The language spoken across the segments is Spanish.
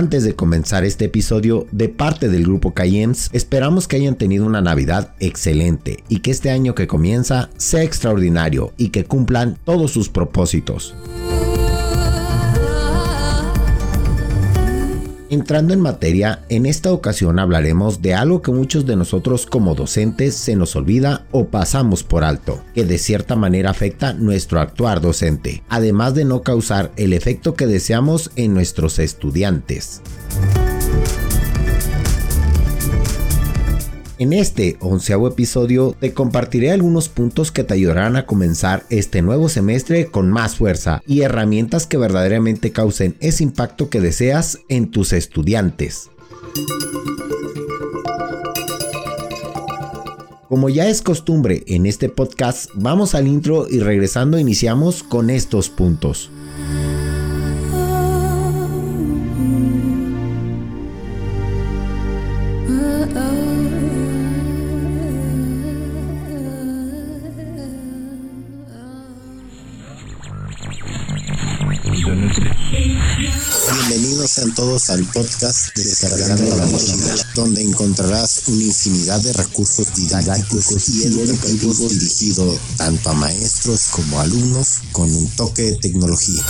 Antes de comenzar este episodio, de parte del grupo Cayems, esperamos que hayan tenido una Navidad excelente y que este año que comienza sea extraordinario y que cumplan todos sus propósitos. Entrando en materia, en esta ocasión hablaremos de algo que muchos de nosotros como docentes se nos olvida o pasamos por alto, que de cierta manera afecta nuestro actuar docente, además de no causar el efecto que deseamos en nuestros estudiantes. En este onceavo episodio te compartiré algunos puntos que te ayudarán a comenzar este nuevo semestre con más fuerza y herramientas que verdaderamente causen ese impacto que deseas en tus estudiantes. Como ya es costumbre en este podcast, vamos al intro y regresando iniciamos con estos puntos. Todos al podcast Descargando la Mochila, donde encontrarás una infinidad de recursos didácticos y educativos dirigidos tanto a maestros como a alumnos con un toque de tecnología.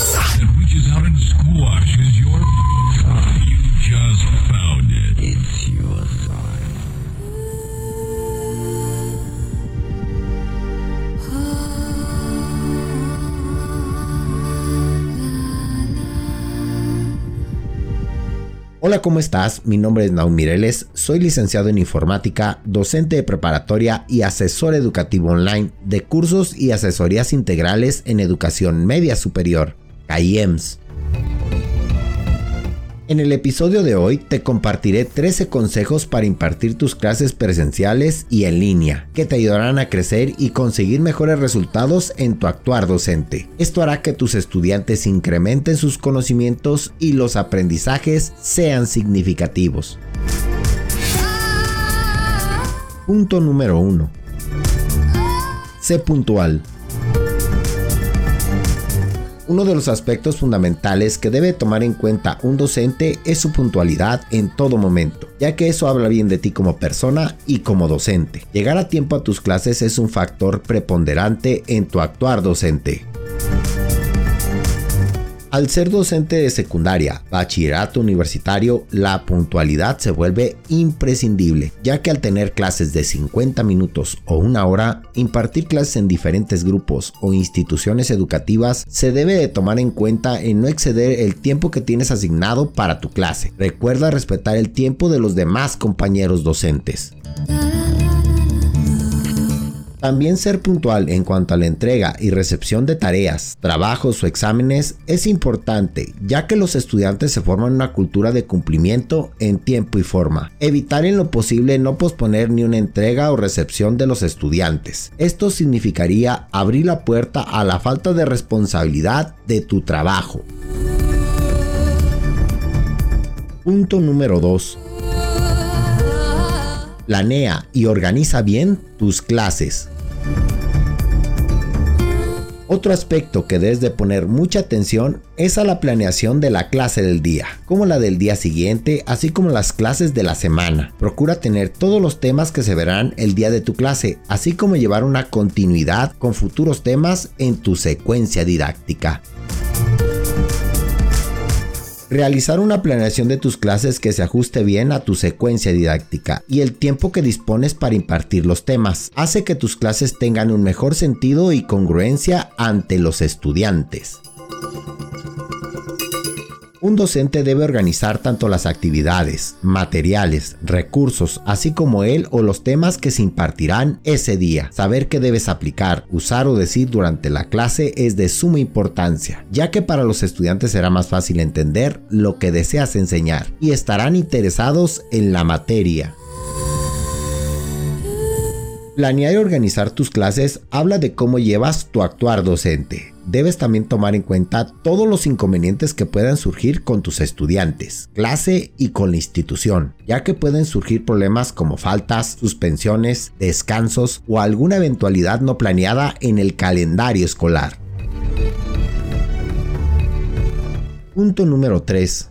Hola, ¿cómo estás? Mi nombre es Naum Mireles, soy licenciado en informática, docente de preparatoria y asesor educativo online de cursos y asesorías integrales en educación media superior, CAIEMS. En el episodio de hoy te compartiré 13 consejos para impartir tus clases presenciales y en línea, que te ayudarán a crecer y conseguir mejores resultados en tu actuar docente. Esto hará que tus estudiantes incrementen sus conocimientos y los aprendizajes sean significativos. Punto número 1. Sé puntual. Uno de los aspectos fundamentales que debe tomar en cuenta un docente es su puntualidad en todo momento, ya que eso habla bien de ti como persona y como docente. Llegar a tiempo a tus clases es un factor preponderante en tu actuar docente. Al ser docente de secundaria, bachillerato universitario, la puntualidad se vuelve imprescindible, ya que al tener clases de 50 minutos o una hora, impartir clases en diferentes grupos o instituciones educativas se debe de tomar en cuenta en no exceder el tiempo que tienes asignado para tu clase. Recuerda respetar el tiempo de los demás compañeros docentes. También ser puntual en cuanto a la entrega y recepción de tareas, trabajos o exámenes es importante, ya que los estudiantes se forman una cultura de cumplimiento en tiempo y forma. Evitar en lo posible no posponer ni una entrega o recepción de los estudiantes. Esto significaría abrir la puerta a la falta de responsabilidad de tu trabajo. Punto número 2 planea y organiza bien tus clases. Otro aspecto que debes de poner mucha atención es a la planeación de la clase del día, como la del día siguiente, así como las clases de la semana. Procura tener todos los temas que se verán el día de tu clase, así como llevar una continuidad con futuros temas en tu secuencia didáctica. Realizar una planeación de tus clases que se ajuste bien a tu secuencia didáctica y el tiempo que dispones para impartir los temas hace que tus clases tengan un mejor sentido y congruencia ante los estudiantes. Un docente debe organizar tanto las actividades, materiales, recursos, así como él o los temas que se impartirán ese día. Saber qué debes aplicar, usar o decir durante la clase es de suma importancia, ya que para los estudiantes será más fácil entender lo que deseas enseñar y estarán interesados en la materia. Planear y organizar tus clases habla de cómo llevas tu actuar docente debes también tomar en cuenta todos los inconvenientes que puedan surgir con tus estudiantes, clase y con la institución, ya que pueden surgir problemas como faltas, suspensiones, descansos o alguna eventualidad no planeada en el calendario escolar. Punto número 3.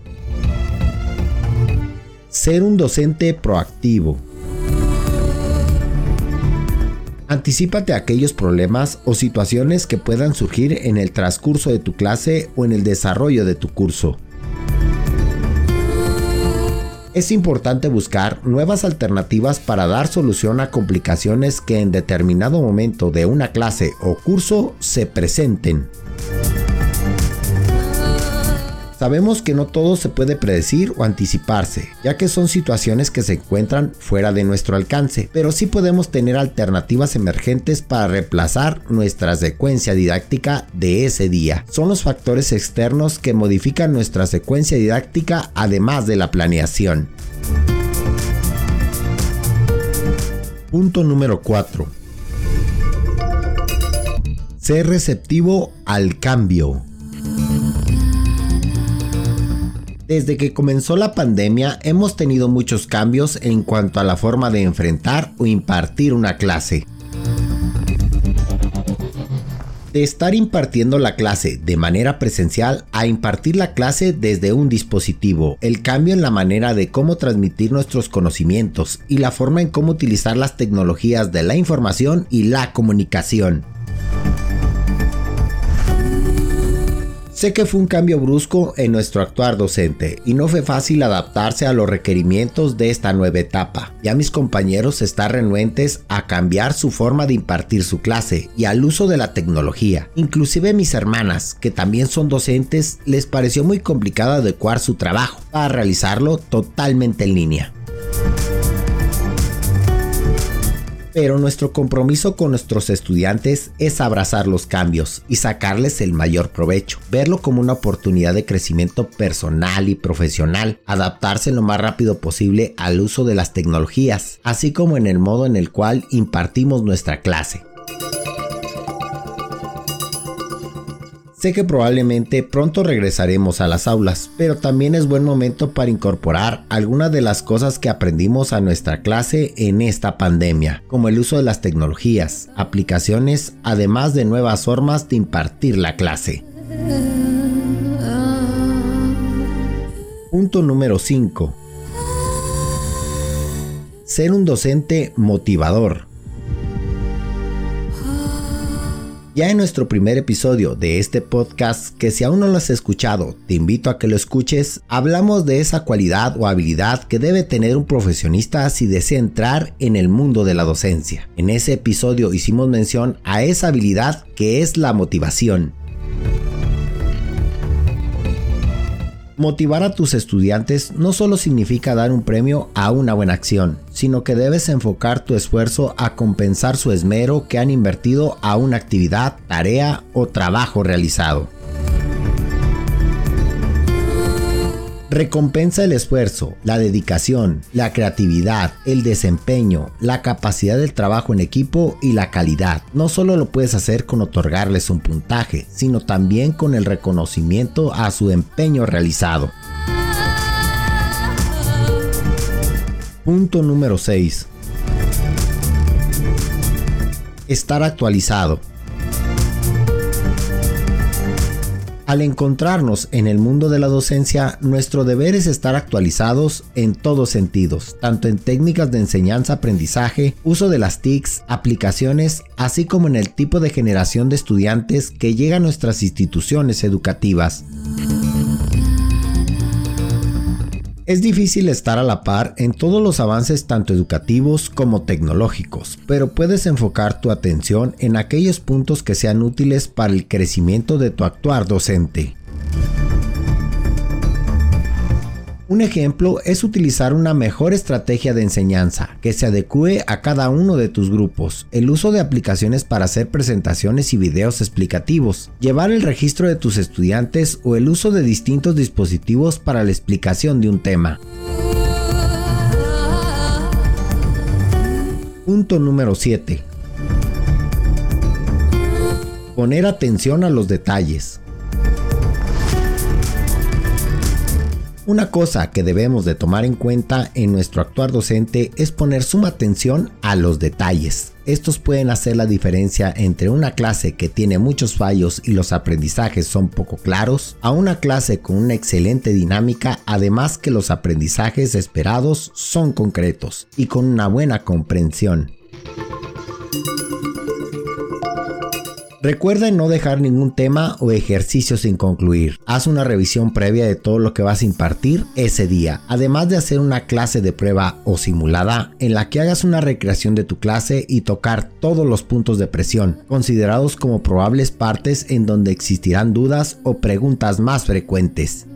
Ser un docente proactivo. Anticípate a aquellos problemas o situaciones que puedan surgir en el transcurso de tu clase o en el desarrollo de tu curso. Es importante buscar nuevas alternativas para dar solución a complicaciones que en determinado momento de una clase o curso se presenten. Sabemos que no todo se puede predecir o anticiparse, ya que son situaciones que se encuentran fuera de nuestro alcance, pero sí podemos tener alternativas emergentes para reemplazar nuestra secuencia didáctica de ese día. Son los factores externos que modifican nuestra secuencia didáctica además de la planeación. Punto número 4. Ser receptivo al cambio. Desde que comenzó la pandemia hemos tenido muchos cambios en cuanto a la forma de enfrentar o impartir una clase. De estar impartiendo la clase de manera presencial a impartir la clase desde un dispositivo, el cambio en la manera de cómo transmitir nuestros conocimientos y la forma en cómo utilizar las tecnologías de la información y la comunicación. Sé que fue un cambio brusco en nuestro actuar docente y no fue fácil adaptarse a los requerimientos de esta nueva etapa. Ya mis compañeros están renuentes a cambiar su forma de impartir su clase y al uso de la tecnología. Inclusive mis hermanas, que también son docentes, les pareció muy complicado adecuar su trabajo para realizarlo totalmente en línea. Pero nuestro compromiso con nuestros estudiantes es abrazar los cambios y sacarles el mayor provecho, verlo como una oportunidad de crecimiento personal y profesional, adaptarse lo más rápido posible al uso de las tecnologías, así como en el modo en el cual impartimos nuestra clase. Sé que probablemente pronto regresaremos a las aulas, pero también es buen momento para incorporar algunas de las cosas que aprendimos a nuestra clase en esta pandemia, como el uso de las tecnologías, aplicaciones, además de nuevas formas de impartir la clase. Punto número 5. Ser un docente motivador. Ya en nuestro primer episodio de este podcast, que si aún no lo has escuchado, te invito a que lo escuches, hablamos de esa cualidad o habilidad que debe tener un profesionista si desea entrar en el mundo de la docencia. En ese episodio hicimos mención a esa habilidad que es la motivación. Motivar a tus estudiantes no solo significa dar un premio a una buena acción, sino que debes enfocar tu esfuerzo a compensar su esmero que han invertido a una actividad, tarea o trabajo realizado. Recompensa el esfuerzo, la dedicación, la creatividad, el desempeño, la capacidad del trabajo en equipo y la calidad. No solo lo puedes hacer con otorgarles un puntaje, sino también con el reconocimiento a su empeño realizado. Punto número 6. Estar actualizado. Al encontrarnos en el mundo de la docencia, nuestro deber es estar actualizados en todos sentidos, tanto en técnicas de enseñanza-aprendizaje, uso de las TICs, aplicaciones, así como en el tipo de generación de estudiantes que llega a nuestras instituciones educativas. Es difícil estar a la par en todos los avances tanto educativos como tecnológicos, pero puedes enfocar tu atención en aquellos puntos que sean útiles para el crecimiento de tu actuar docente. Un ejemplo es utilizar una mejor estrategia de enseñanza que se adecue a cada uno de tus grupos, el uso de aplicaciones para hacer presentaciones y videos explicativos, llevar el registro de tus estudiantes o el uso de distintos dispositivos para la explicación de un tema. Punto número 7. Poner atención a los detalles. Una cosa que debemos de tomar en cuenta en nuestro actuar docente es poner suma atención a los detalles. Estos pueden hacer la diferencia entre una clase que tiene muchos fallos y los aprendizajes son poco claros, a una clase con una excelente dinámica, además que los aprendizajes esperados son concretos y con una buena comprensión. Recuerda no dejar ningún tema o ejercicio sin concluir. Haz una revisión previa de todo lo que vas a impartir ese día, además de hacer una clase de prueba o simulada en la que hagas una recreación de tu clase y tocar todos los puntos de presión, considerados como probables partes en donde existirán dudas o preguntas más frecuentes.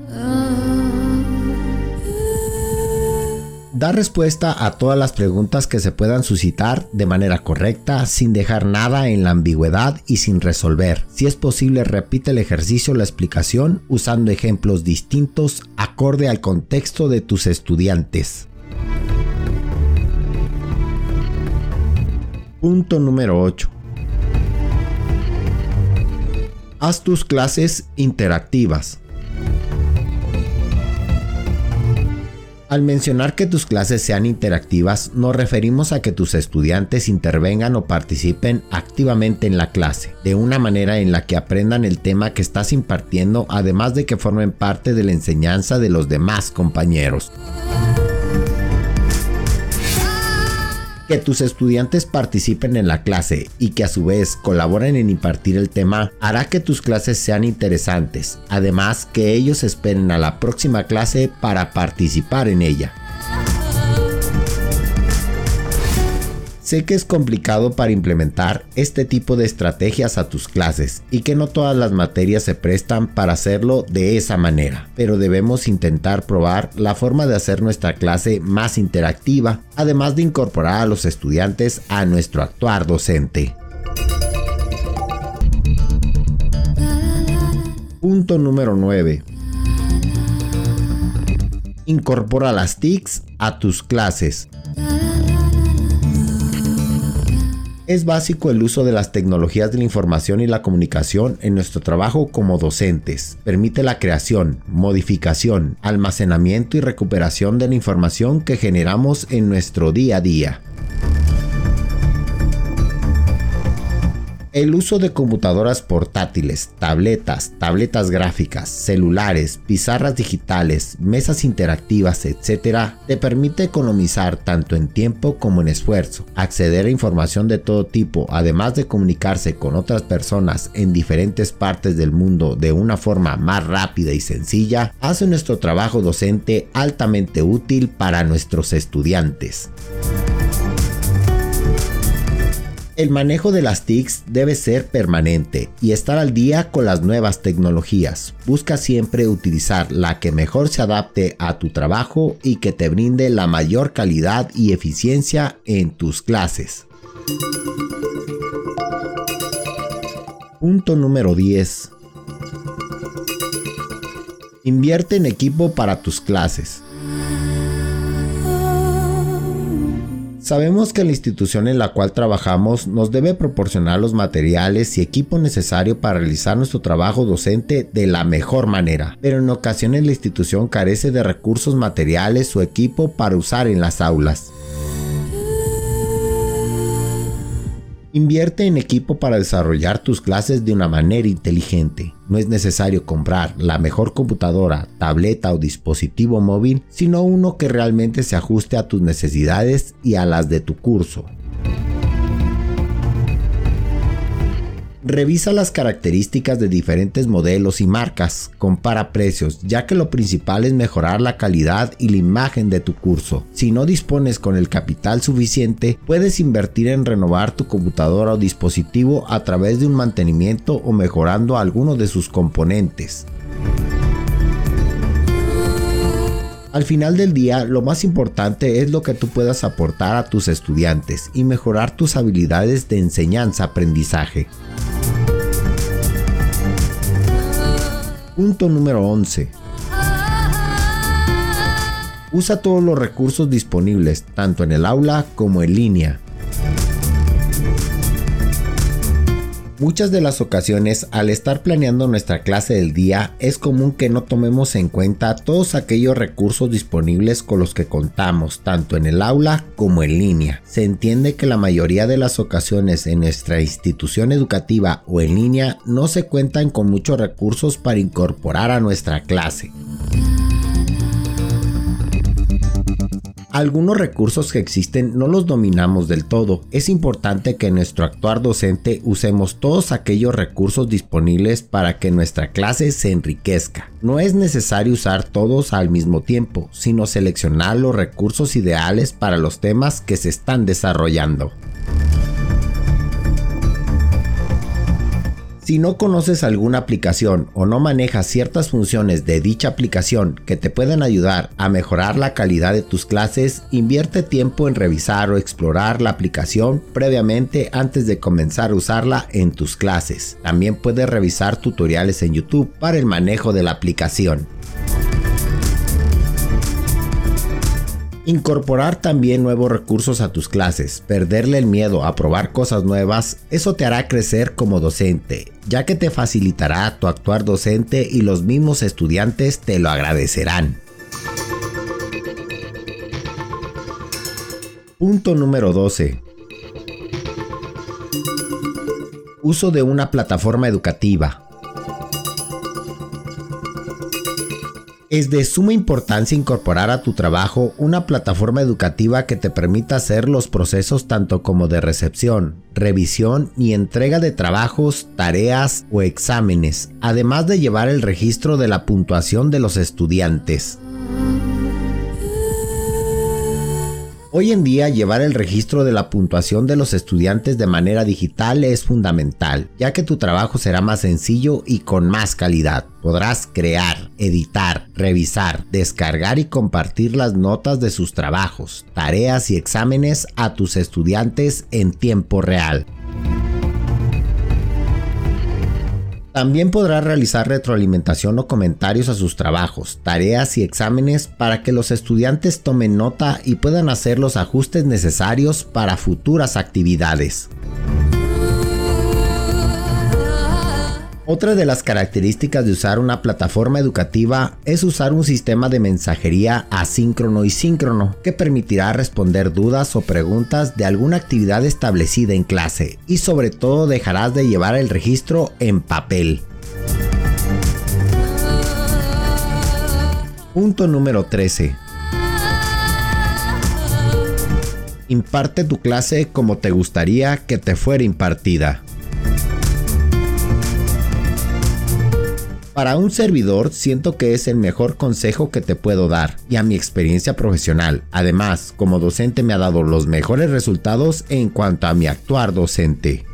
Da respuesta a todas las preguntas que se puedan suscitar de manera correcta, sin dejar nada en la ambigüedad y sin resolver. Si es posible, repite el ejercicio la explicación usando ejemplos distintos acorde al contexto de tus estudiantes. Punto número 8. Haz tus clases interactivas. Al mencionar que tus clases sean interactivas, nos referimos a que tus estudiantes intervengan o participen activamente en la clase, de una manera en la que aprendan el tema que estás impartiendo, además de que formen parte de la enseñanza de los demás compañeros. Que tus estudiantes participen en la clase y que a su vez colaboren en impartir el tema hará que tus clases sean interesantes, además que ellos esperen a la próxima clase para participar en ella. Sé que es complicado para implementar este tipo de estrategias a tus clases y que no todas las materias se prestan para hacerlo de esa manera, pero debemos intentar probar la forma de hacer nuestra clase más interactiva, además de incorporar a los estudiantes a nuestro actuar docente. Punto número 9. Incorpora las TICs a tus clases. Es básico el uso de las tecnologías de la información y la comunicación en nuestro trabajo como docentes. Permite la creación, modificación, almacenamiento y recuperación de la información que generamos en nuestro día a día. El uso de computadoras portátiles, tabletas, tabletas gráficas, celulares, pizarras digitales, mesas interactivas, etc., te permite economizar tanto en tiempo como en esfuerzo, acceder a información de todo tipo, además de comunicarse con otras personas en diferentes partes del mundo de una forma más rápida y sencilla, hace nuestro trabajo docente altamente útil para nuestros estudiantes. El manejo de las TICs debe ser permanente y estar al día con las nuevas tecnologías. Busca siempre utilizar la que mejor se adapte a tu trabajo y que te brinde la mayor calidad y eficiencia en tus clases. Punto número 10. Invierte en equipo para tus clases. Sabemos que la institución en la cual trabajamos nos debe proporcionar los materiales y equipo necesario para realizar nuestro trabajo docente de la mejor manera, pero en ocasiones la institución carece de recursos materiales o equipo para usar en las aulas. Invierte en equipo para desarrollar tus clases de una manera inteligente. No es necesario comprar la mejor computadora, tableta o dispositivo móvil, sino uno que realmente se ajuste a tus necesidades y a las de tu curso. Revisa las características de diferentes modelos y marcas, compara precios, ya que lo principal es mejorar la calidad y la imagen de tu curso. Si no dispones con el capital suficiente, puedes invertir en renovar tu computadora o dispositivo a través de un mantenimiento o mejorando alguno de sus componentes. Al final del día, lo más importante es lo que tú puedas aportar a tus estudiantes y mejorar tus habilidades de enseñanza-aprendizaje. Punto número 11. Usa todos los recursos disponibles, tanto en el aula como en línea. Muchas de las ocasiones al estar planeando nuestra clase del día es común que no tomemos en cuenta todos aquellos recursos disponibles con los que contamos tanto en el aula como en línea. Se entiende que la mayoría de las ocasiones en nuestra institución educativa o en línea no se cuentan con muchos recursos para incorporar a nuestra clase. Algunos recursos que existen no los dominamos del todo. Es importante que en nuestro actuar docente usemos todos aquellos recursos disponibles para que nuestra clase se enriquezca. No es necesario usar todos al mismo tiempo, sino seleccionar los recursos ideales para los temas que se están desarrollando. Si no conoces alguna aplicación o no manejas ciertas funciones de dicha aplicación que te pueden ayudar a mejorar la calidad de tus clases, invierte tiempo en revisar o explorar la aplicación previamente antes de comenzar a usarla en tus clases. También puedes revisar tutoriales en YouTube para el manejo de la aplicación. Incorporar también nuevos recursos a tus clases, perderle el miedo a probar cosas nuevas, eso te hará crecer como docente, ya que te facilitará tu actuar docente y los mismos estudiantes te lo agradecerán. Punto número 12. Uso de una plataforma educativa. Es de suma importancia incorporar a tu trabajo una plataforma educativa que te permita hacer los procesos tanto como de recepción, revisión y entrega de trabajos, tareas o exámenes, además de llevar el registro de la puntuación de los estudiantes. Hoy en día llevar el registro de la puntuación de los estudiantes de manera digital es fundamental, ya que tu trabajo será más sencillo y con más calidad. Podrás crear, editar, revisar, descargar y compartir las notas de sus trabajos, tareas y exámenes a tus estudiantes en tiempo real. También podrá realizar retroalimentación o comentarios a sus trabajos, tareas y exámenes para que los estudiantes tomen nota y puedan hacer los ajustes necesarios para futuras actividades. Otra de las características de usar una plataforma educativa es usar un sistema de mensajería asíncrono y síncrono que permitirá responder dudas o preguntas de alguna actividad establecida en clase y sobre todo dejarás de llevar el registro en papel. Punto número 13. Imparte tu clase como te gustaría que te fuera impartida. Para un servidor siento que es el mejor consejo que te puedo dar y a mi experiencia profesional. Además, como docente me ha dado los mejores resultados en cuanto a mi actuar docente.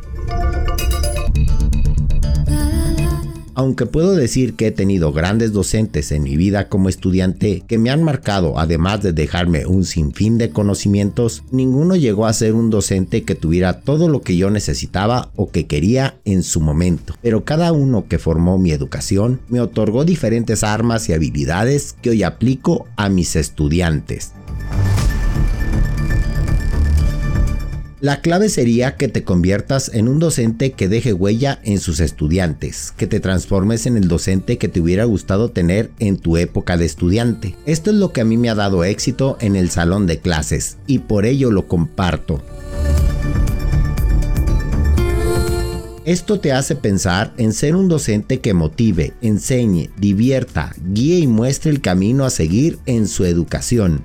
Aunque puedo decir que he tenido grandes docentes en mi vida como estudiante que me han marcado además de dejarme un sinfín de conocimientos, ninguno llegó a ser un docente que tuviera todo lo que yo necesitaba o que quería en su momento. Pero cada uno que formó mi educación me otorgó diferentes armas y habilidades que hoy aplico a mis estudiantes. La clave sería que te conviertas en un docente que deje huella en sus estudiantes, que te transformes en el docente que te hubiera gustado tener en tu época de estudiante. Esto es lo que a mí me ha dado éxito en el salón de clases y por ello lo comparto. Esto te hace pensar en ser un docente que motive, enseñe, divierta, guíe y muestre el camino a seguir en su educación.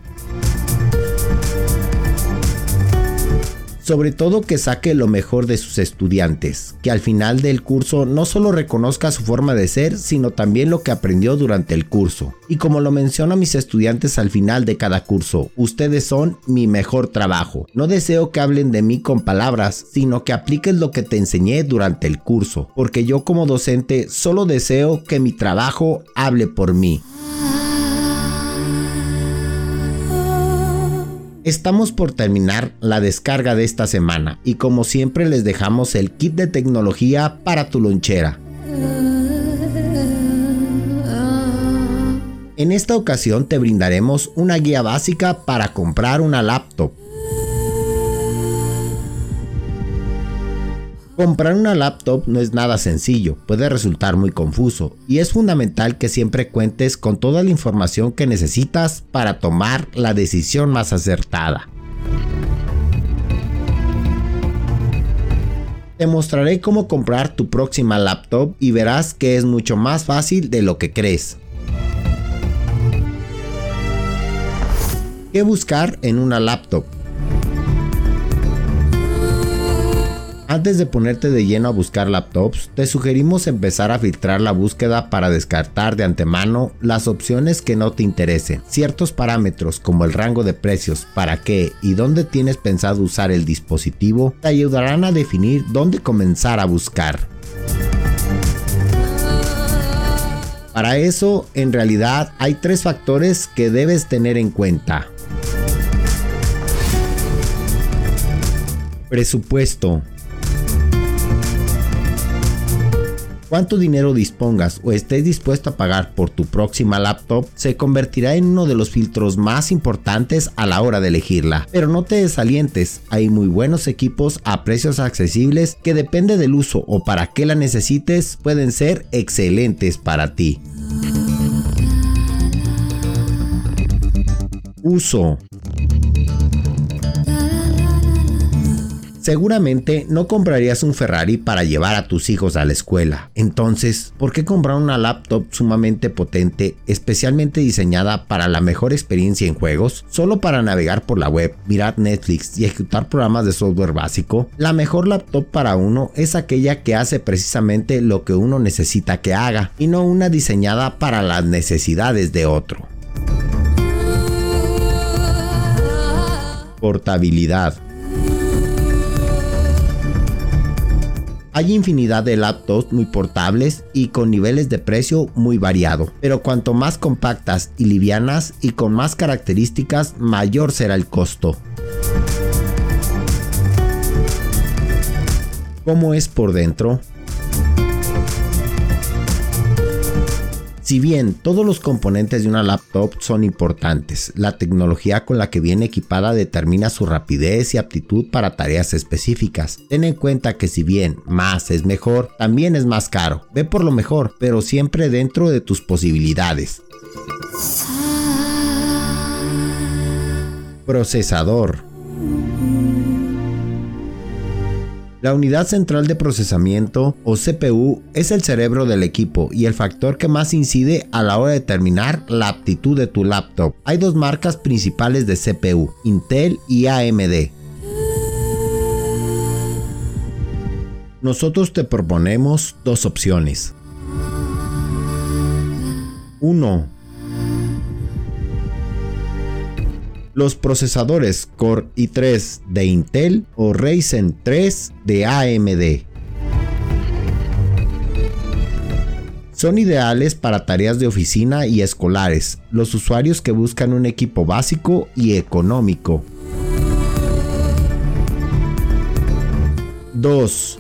Sobre todo que saque lo mejor de sus estudiantes, que al final del curso no solo reconozca su forma de ser, sino también lo que aprendió durante el curso. Y como lo menciono a mis estudiantes al final de cada curso, ustedes son mi mejor trabajo. No deseo que hablen de mí con palabras, sino que apliques lo que te enseñé durante el curso, porque yo como docente solo deseo que mi trabajo hable por mí. Estamos por terminar la descarga de esta semana y como siempre les dejamos el kit de tecnología para tu lonchera. En esta ocasión te brindaremos una guía básica para comprar una laptop Comprar una laptop no es nada sencillo, puede resultar muy confuso y es fundamental que siempre cuentes con toda la información que necesitas para tomar la decisión más acertada. Te mostraré cómo comprar tu próxima laptop y verás que es mucho más fácil de lo que crees. ¿Qué buscar en una laptop? Antes de ponerte de lleno a buscar laptops, te sugerimos empezar a filtrar la búsqueda para descartar de antemano las opciones que no te interesen. Ciertos parámetros como el rango de precios, para qué y dónde tienes pensado usar el dispositivo te ayudarán a definir dónde comenzar a buscar. Para eso, en realidad, hay tres factores que debes tener en cuenta. Presupuesto. Cuánto dinero dispongas o estés dispuesto a pagar por tu próxima laptop se convertirá en uno de los filtros más importantes a la hora de elegirla. Pero no te desalientes, hay muy buenos equipos a precios accesibles que depende del uso o para qué la necesites pueden ser excelentes para ti. Uso Seguramente no comprarías un Ferrari para llevar a tus hijos a la escuela. Entonces, ¿por qué comprar una laptop sumamente potente, especialmente diseñada para la mejor experiencia en juegos? Solo para navegar por la web, mirar Netflix y ejecutar programas de software básico. La mejor laptop para uno es aquella que hace precisamente lo que uno necesita que haga y no una diseñada para las necesidades de otro. Portabilidad Hay infinidad de laptops muy portables y con niveles de precio muy variado, pero cuanto más compactas y livianas y con más características, mayor será el costo. ¿Cómo es por dentro? Si bien todos los componentes de una laptop son importantes, la tecnología con la que viene equipada determina su rapidez y aptitud para tareas específicas. Ten en cuenta que si bien más es mejor, también es más caro. Ve por lo mejor, pero siempre dentro de tus posibilidades. Procesador La unidad central de procesamiento o CPU es el cerebro del equipo y el factor que más incide a la hora de determinar la aptitud de tu laptop. Hay dos marcas principales de CPU, Intel y AMD. Nosotros te proponemos dos opciones. 1 los procesadores Core i3 de Intel o Ryzen 3 de AMD. Son ideales para tareas de oficina y escolares, los usuarios que buscan un equipo básico y económico. 2.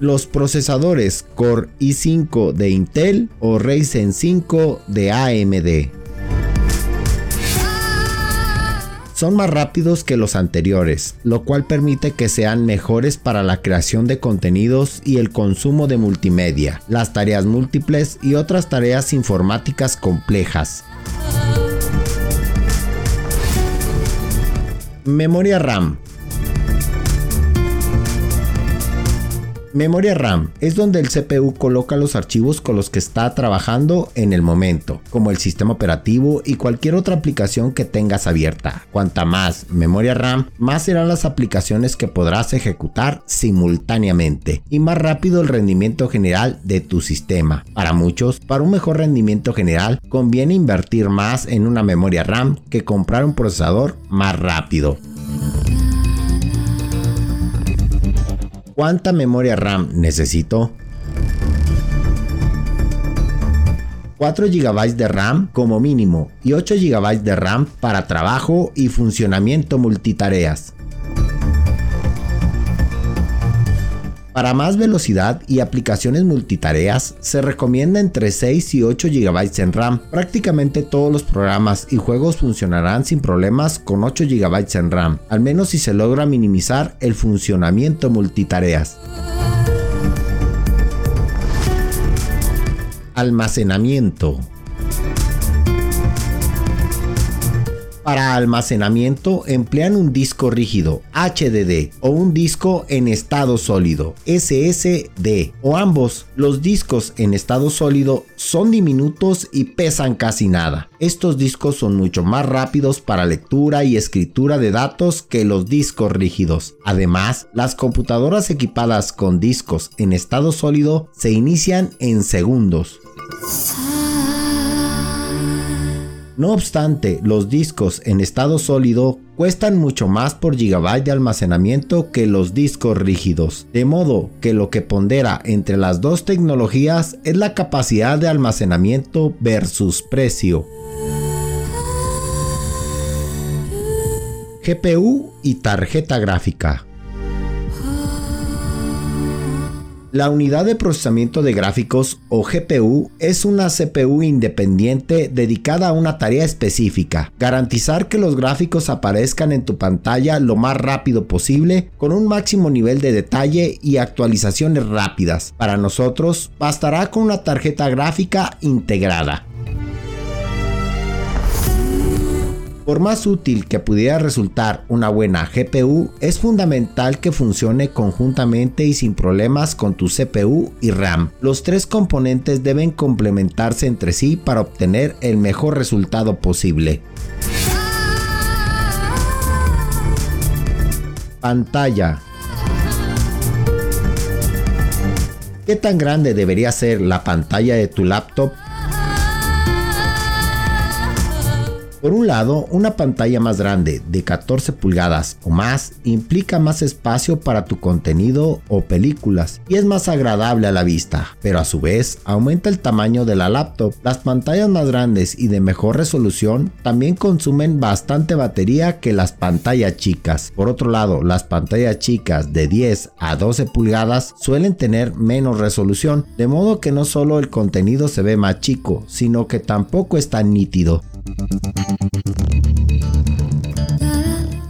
Los procesadores Core i5 de Intel o Ryzen 5 de AMD. Son más rápidos que los anteriores, lo cual permite que sean mejores para la creación de contenidos y el consumo de multimedia, las tareas múltiples y otras tareas informáticas complejas. Memoria RAM Memoria RAM es donde el CPU coloca los archivos con los que está trabajando en el momento, como el sistema operativo y cualquier otra aplicación que tengas abierta. Cuanta más memoria RAM, más serán las aplicaciones que podrás ejecutar simultáneamente y más rápido el rendimiento general de tu sistema. Para muchos, para un mejor rendimiento general, conviene invertir más en una memoria RAM que comprar un procesador más rápido. ¿Cuánta memoria RAM necesito? 4 GB de RAM como mínimo y 8 GB de RAM para trabajo y funcionamiento multitareas. Para más velocidad y aplicaciones multitareas, se recomienda entre 6 y 8 GB en RAM. Prácticamente todos los programas y juegos funcionarán sin problemas con 8 GB en RAM, al menos si se logra minimizar el funcionamiento multitareas. Almacenamiento Para almacenamiento emplean un disco rígido HDD o un disco en estado sólido SSD o ambos. Los discos en estado sólido son diminutos y pesan casi nada. Estos discos son mucho más rápidos para lectura y escritura de datos que los discos rígidos. Además, las computadoras equipadas con discos en estado sólido se inician en segundos. No obstante, los discos en estado sólido cuestan mucho más por gigabyte de almacenamiento que los discos rígidos, de modo que lo que pondera entre las dos tecnologías es la capacidad de almacenamiento versus precio. GPU y tarjeta gráfica. La unidad de procesamiento de gráficos o GPU es una CPU independiente dedicada a una tarea específica, garantizar que los gráficos aparezcan en tu pantalla lo más rápido posible con un máximo nivel de detalle y actualizaciones rápidas. Para nosotros bastará con una tarjeta gráfica integrada. Por más útil que pudiera resultar una buena GPU, es fundamental que funcione conjuntamente y sin problemas con tu CPU y RAM. Los tres componentes deben complementarse entre sí para obtener el mejor resultado posible. Pantalla ¿Qué tan grande debería ser la pantalla de tu laptop Por un lado, una pantalla más grande de 14 pulgadas o más implica más espacio para tu contenido o películas y es más agradable a la vista, pero a su vez aumenta el tamaño de la laptop. Las pantallas más grandes y de mejor resolución también consumen bastante batería que las pantallas chicas. Por otro lado, las pantallas chicas de 10 a 12 pulgadas suelen tener menos resolución, de modo que no solo el contenido se ve más chico, sino que tampoco es tan nítido.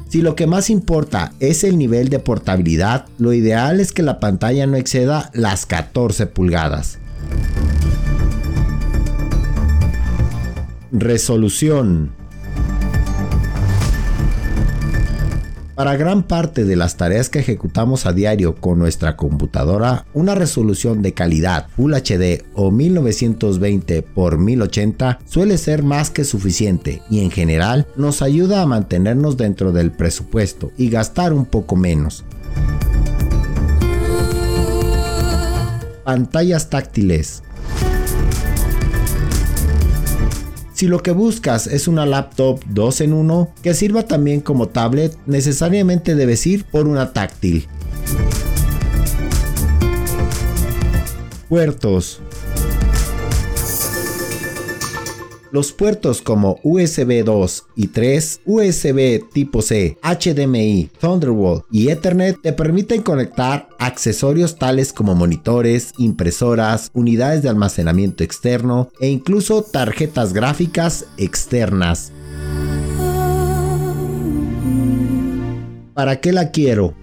Si lo que más importa es el nivel de portabilidad, lo ideal es que la pantalla no exceda las 14 pulgadas. Resolución Para gran parte de las tareas que ejecutamos a diario con nuestra computadora, una resolución de calidad Full HD o 1920 x 1080 suele ser más que suficiente y en general nos ayuda a mantenernos dentro del presupuesto y gastar un poco menos. Pantallas táctiles Si lo que buscas es una laptop 2 en 1 que sirva también como tablet, necesariamente debes ir por una táctil. Puertos Los puertos como USB 2 y 3, USB tipo C, HDMI, Thunderbolt y Ethernet te permiten conectar accesorios tales como monitores, impresoras, unidades de almacenamiento externo e incluso tarjetas gráficas externas. ¿Para qué la quiero?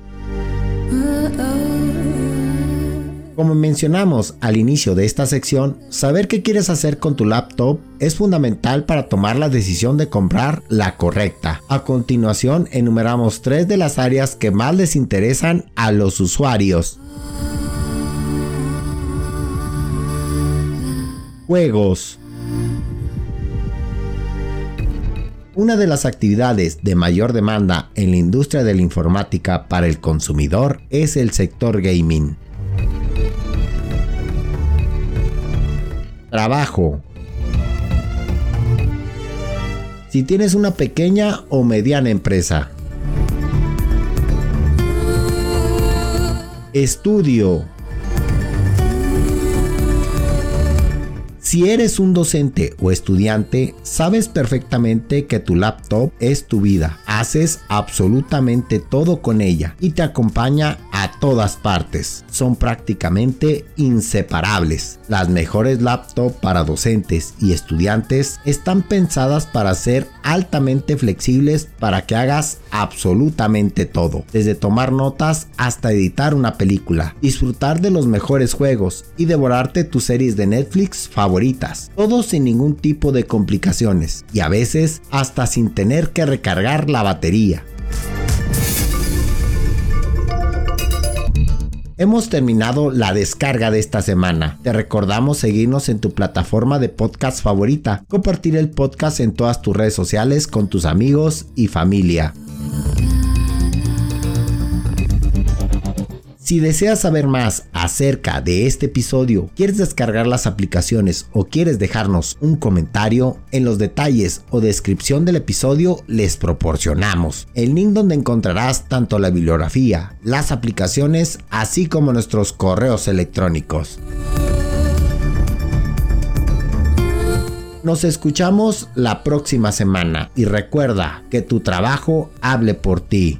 Como mencionamos al inicio de esta sección, saber qué quieres hacer con tu laptop es fundamental para tomar la decisión de comprar la correcta. A continuación enumeramos tres de las áreas que más les interesan a los usuarios. Juegos. Una de las actividades de mayor demanda en la industria de la informática para el consumidor es el sector gaming. Trabajo. Si tienes una pequeña o mediana empresa. Estudio. Si eres un docente o estudiante, sabes perfectamente que tu laptop es tu vida. Haces absolutamente todo con ella y te acompaña todas partes. Son prácticamente inseparables. Las mejores laptops para docentes y estudiantes están pensadas para ser altamente flexibles para que hagas absolutamente todo, desde tomar notas hasta editar una película, disfrutar de los mejores juegos y devorarte tus series de Netflix favoritas, todo sin ningún tipo de complicaciones y a veces hasta sin tener que recargar la batería. Hemos terminado la descarga de esta semana. Te recordamos seguirnos en tu plataforma de podcast favorita, compartir el podcast en todas tus redes sociales con tus amigos y familia. Si deseas saber más acerca de este episodio, quieres descargar las aplicaciones o quieres dejarnos un comentario, en los detalles o descripción del episodio les proporcionamos el link donde encontrarás tanto la bibliografía, las aplicaciones, así como nuestros correos electrónicos. Nos escuchamos la próxima semana y recuerda que tu trabajo hable por ti.